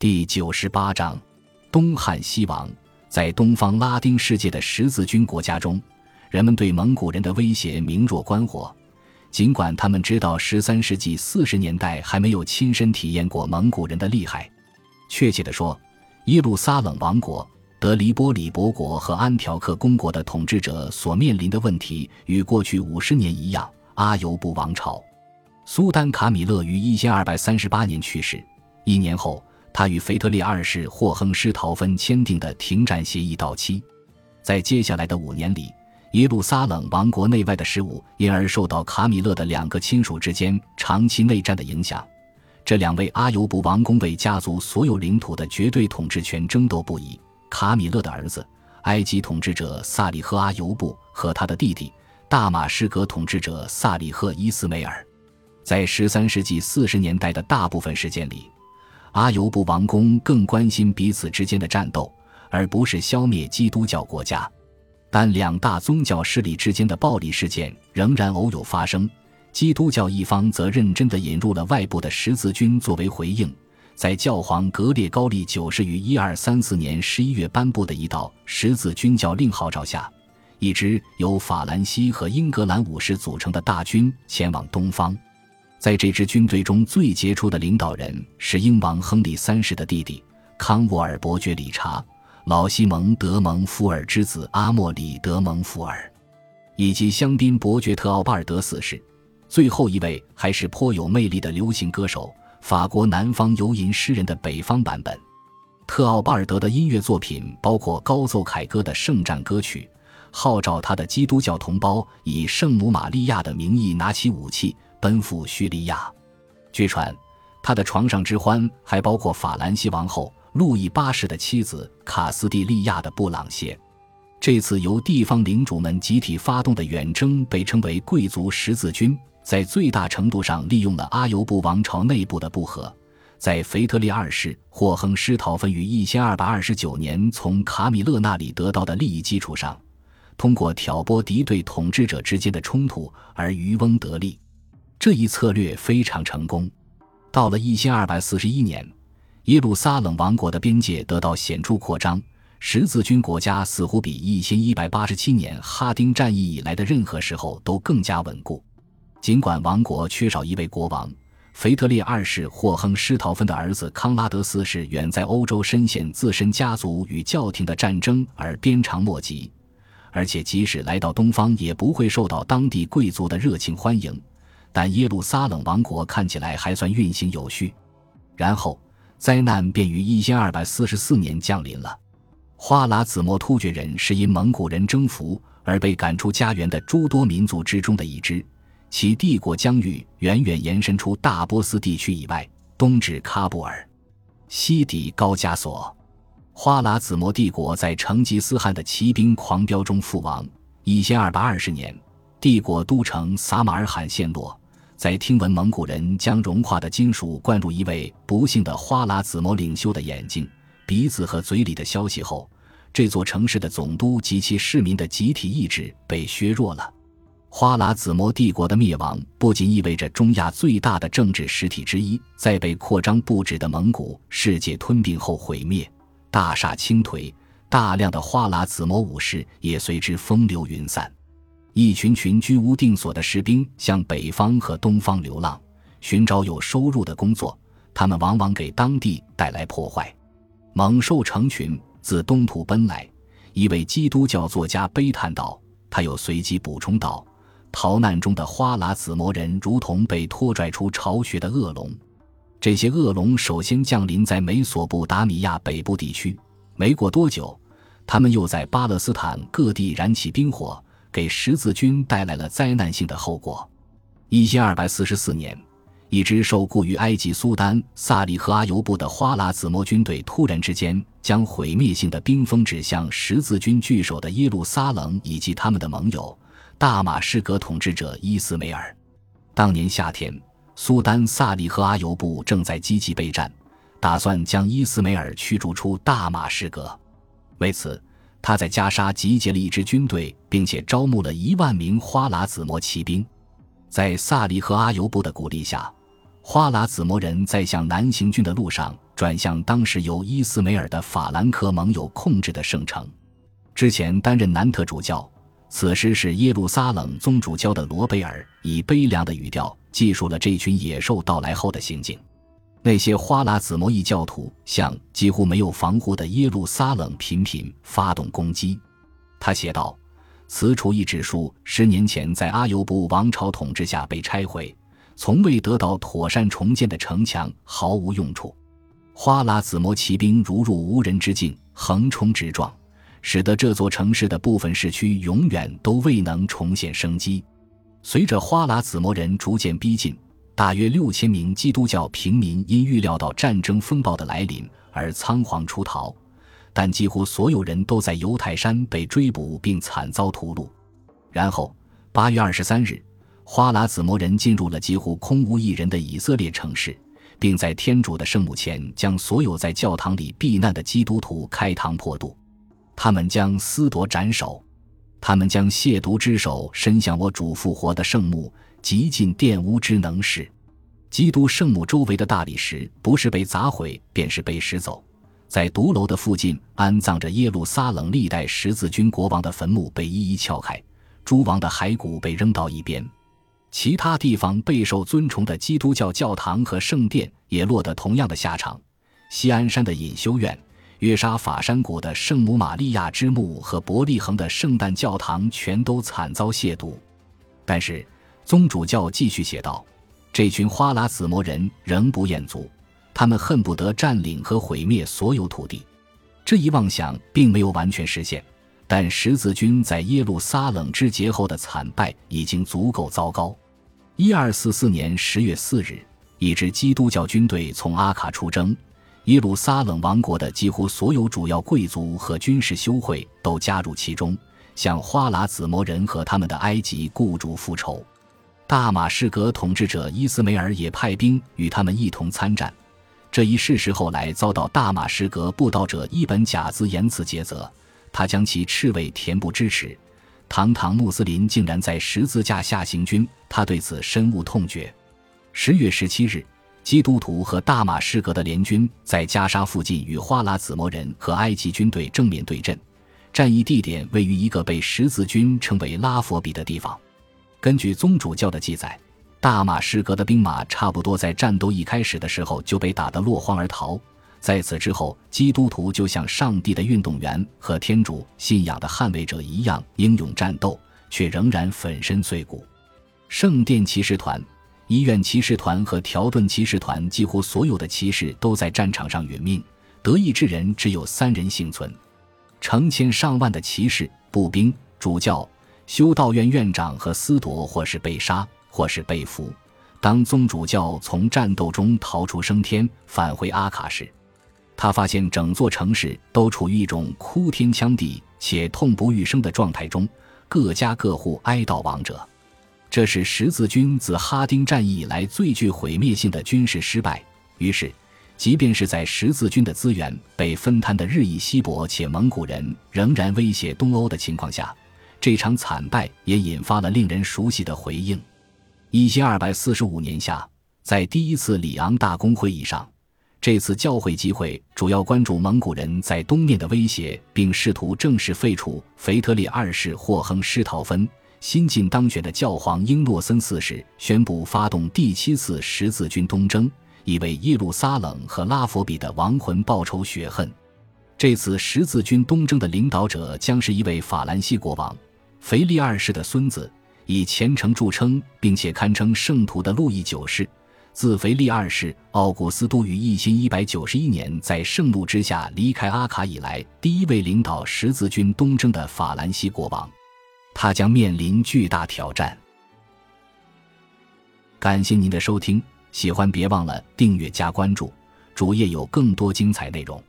第九十八章：东汉西王。在东方拉丁世界的十字军国家中，人们对蒙古人的威胁明若观火。尽管他们知道十三世纪四十年代还没有亲身体验过蒙古人的厉害。确切地说，耶路撒冷王国、德黎波里伯国和安条克公国的统治者所面临的问题与过去五十年一样。阿尤布王朝，苏丹卡米勒于一千二百三十八年去世。一年后，他与腓特烈二世霍亨施陶芬签订的停战协议到期。在接下来的五年里，耶路撒冷王国内外的事务因而受到卡米勒的两个亲属之间长期内战的影响。这两位阿尤布王公为家族所有领土的绝对统治权争斗不已。卡米勒的儿子，埃及统治者萨里赫阿尤布和他的弟弟大马士革统治者萨里赫伊斯梅尔，在十三世纪四十年代的大部分时间里，阿尤布王公更关心彼此之间的战斗，而不是消灭基督教国家。但两大宗教势力之间的暴力事件仍然偶有发生。基督教一方则认真地引入了外部的十字军作为回应，在教皇格列高利九世于一二三四年十一月颁布的一道十字军教令号召下，一支由法兰西和英格兰武士组成的大军前往东方。在这支军队中最杰出的领导人是英王亨利三世的弟弟康沃尔伯爵理查、老西蒙德蒙福尔之子阿莫里德蒙福尔，以及香槟伯爵特奥巴尔德四世。最后一位还是颇有魅力的流行歌手，法国南方游吟诗人的北方版本。特奥巴尔德的音乐作品包括高奏凯歌的圣战歌曲，号召他的基督教同胞以圣母玛利亚的名义拿起武器奔赴叙利亚。据传，他的床上之欢还包括法兰西王后路易八世的妻子卡斯蒂利亚的布朗谢。这次由地方领主们集体发动的远征被称为贵族十字军。在最大程度上利用了阿尤布王朝内部的不和，在腓特烈二世霍亨施陶芬于一千二百二十九年从卡米勒那里得到的利益基础上，通过挑拨敌对统治者之间的冲突而渔翁得利。这一策略非常成功。到了一千二百四十一年，耶路撒冷王国的边界得到显著扩张，十字军国家似乎比一千一百八十七年哈丁战役以来的任何时候都更加稳固。尽管王国缺少一位国王，腓特烈二世霍亨施陶芬的儿子康拉德四世远在欧洲深陷自身家族与教廷的战争而鞭长莫及，而且即使来到东方也不会受到当地贵族的热情欢迎。但耶路撒冷王国看起来还算运行有序。然后灾难便于一千二百四十四年降临了。花剌子模突厥人是因蒙古人征服而被赶出家园的诸多民族之中的一支。其帝国疆域远远延伸出大波斯地区以外，东至喀布尔，西抵高加索。花剌子模帝国在成吉思汗的骑兵狂飙中覆亡。一千二百二十年，帝国都城撒马尔罕陷落。在听闻蒙古人将融化的金属灌入一位不幸的花剌子模领袖的眼睛、鼻子和嘴里的消息后，这座城市的总督及其市民的集体意志被削弱了。花剌子模帝国的灭亡不仅意味着中亚最大的政治实体之一在被扩张不止的蒙古世界吞并后毁灭，大厦倾颓，大量的花剌子模武士也随之风流云散，一群群居无定所的士兵向北方和东方流浪，寻找有收入的工作。他们往往给当地带来破坏，猛兽成群自东土奔来。一位基督教作家悲叹道：“他又随即补充道。”逃难中的花剌子模人如同被拖拽出巢穴的恶龙，这些恶龙首先降临在美索不达米亚北部地区，没过多久，他们又在巴勒斯坦各地燃起兵火，给十字军带来了灾难性的后果。一千二百四十四年，一支受雇于埃及苏丹萨利赫阿尤布的花剌子模军队突然之间将毁灭性的冰封指向十字军据守的耶路撒冷以及他们的盟友。大马士革统治者伊斯梅尔，当年夏天，苏丹萨利赫阿尤布正在积极备战，打算将伊斯梅尔驱逐出大马士革。为此，他在加沙集结了一支军队，并且招募了一万名花剌子模骑兵。在萨利赫阿尤布的鼓励下，花剌子模人在向南行军的路上转向当时由伊斯梅尔的法兰克盟友控制的圣城。之前担任南特主教，此时是耶路撒冷宗主教的罗贝尔，以悲凉的语调记述了这群野兽到来后的行径。那些花剌子模异教徒向几乎没有防护的耶路撒冷频频发动攻击。他写道：“此处一指数十年前在阿尤布王朝统治下被拆毁，从未得到妥善重建的城墙毫无用处。花剌子模骑兵如入无人之境，横冲直撞，使得这座城市的部分市区永远都未能重现生机。随着花剌子模人逐渐逼近。”大约六千名基督教平民因预料到战争风暴的来临而仓皇出逃，但几乎所有人都在犹太山被追捕并惨遭屠戮。然后，八月二十三日，花剌子模人进入了几乎空无一人的以色列城市，并在天主的圣母前将所有在教堂里避难的基督徒开膛破肚。他们将撕夺斩首，他们将亵渎之手伸向我主复活的圣墓。极尽玷污之能事，基督圣母周围的大理石不是被砸毁，便是被拾走。在独楼的附近安葬着耶路撒冷历代十字军国王的坟墓被一一撬开，诸王的骸骨被扔到一边。其他地方备受尊崇的基督教教堂和圣殿也落得同样的下场。西安山的隐修院、约沙法山谷的圣母玛利亚之墓和伯利恒的圣诞教堂全都惨遭亵渎。但是。宗主教继续写道：“这群花剌子模人仍不厌足，他们恨不得占领和毁灭所有土地。这一妄想并没有完全实现，但十字军在耶路撒冷之劫后的惨败已经足够糟糕。一二四四年十月四日，一支基督教军队从阿卡出征，耶路撒冷王国的几乎所有主要贵族和军事修会都加入其中，向花剌子模人和他们的埃及雇主复仇。”大马士革统治者伊斯梅尔也派兵与他们一同参战，这一事实后来遭到大马士革布道者伊本贾兹严辞诘责，他将其斥为恬不知耻。堂堂穆斯林竟然在十字架下行军，他对此深恶痛绝。十月十七日，基督徒和大马士革的联军在加沙附近与花剌子模人和埃及军队正面对阵，战役地点位于一个被十字军称为拉佛比的地方。根据宗主教的记载，大马士革的兵马差不多在战斗一开始的时候就被打得落荒而逃。在此之后，基督徒就像上帝的运动员和天主信仰的捍卫者一样英勇战斗，却仍然粉身碎骨。圣殿骑士团、医院骑士团和条顿骑士团几乎所有的骑士都在战场上殒命，得意之人只有三人幸存。成千上万的骑士、步兵、主教。修道院院长和司铎或是被杀，或是被俘。当宗主教从战斗中逃出升天，返回阿卡时，他发现整座城市都处于一种哭天抢地且痛不欲生的状态中，各家各户哀悼亡者。这是十字军自哈丁战役以来最具毁灭性的军事失败。于是，即便是在十字军的资源被分摊的日益稀薄，且蒙古人仍然威胁东欧的情况下。这场惨败也引发了令人熟悉的回应。一千二百四十五年夏，在第一次里昂大公会议上，这次教会集会主要关注蒙古人在东面的威胁，并试图正式废除腓特烈二世霍亨施陶芬。新晋当选的教皇英诺森四世宣布发动第七次十字军东征，以为耶路撒冷和拉佛比的亡魂报仇雪恨。这次十字军东征的领导者将是一位法兰西国王。腓力二世的孙子，以虔诚著称，并且堪称圣徒的路易九世，自腓力二世奥古斯都于一千一百九十一年在圣路之下离开阿卡以来，第一位领导十字军东征的法兰西国王，他将面临巨大挑战。感谢您的收听，喜欢别忘了订阅加关注，主页有更多精彩内容。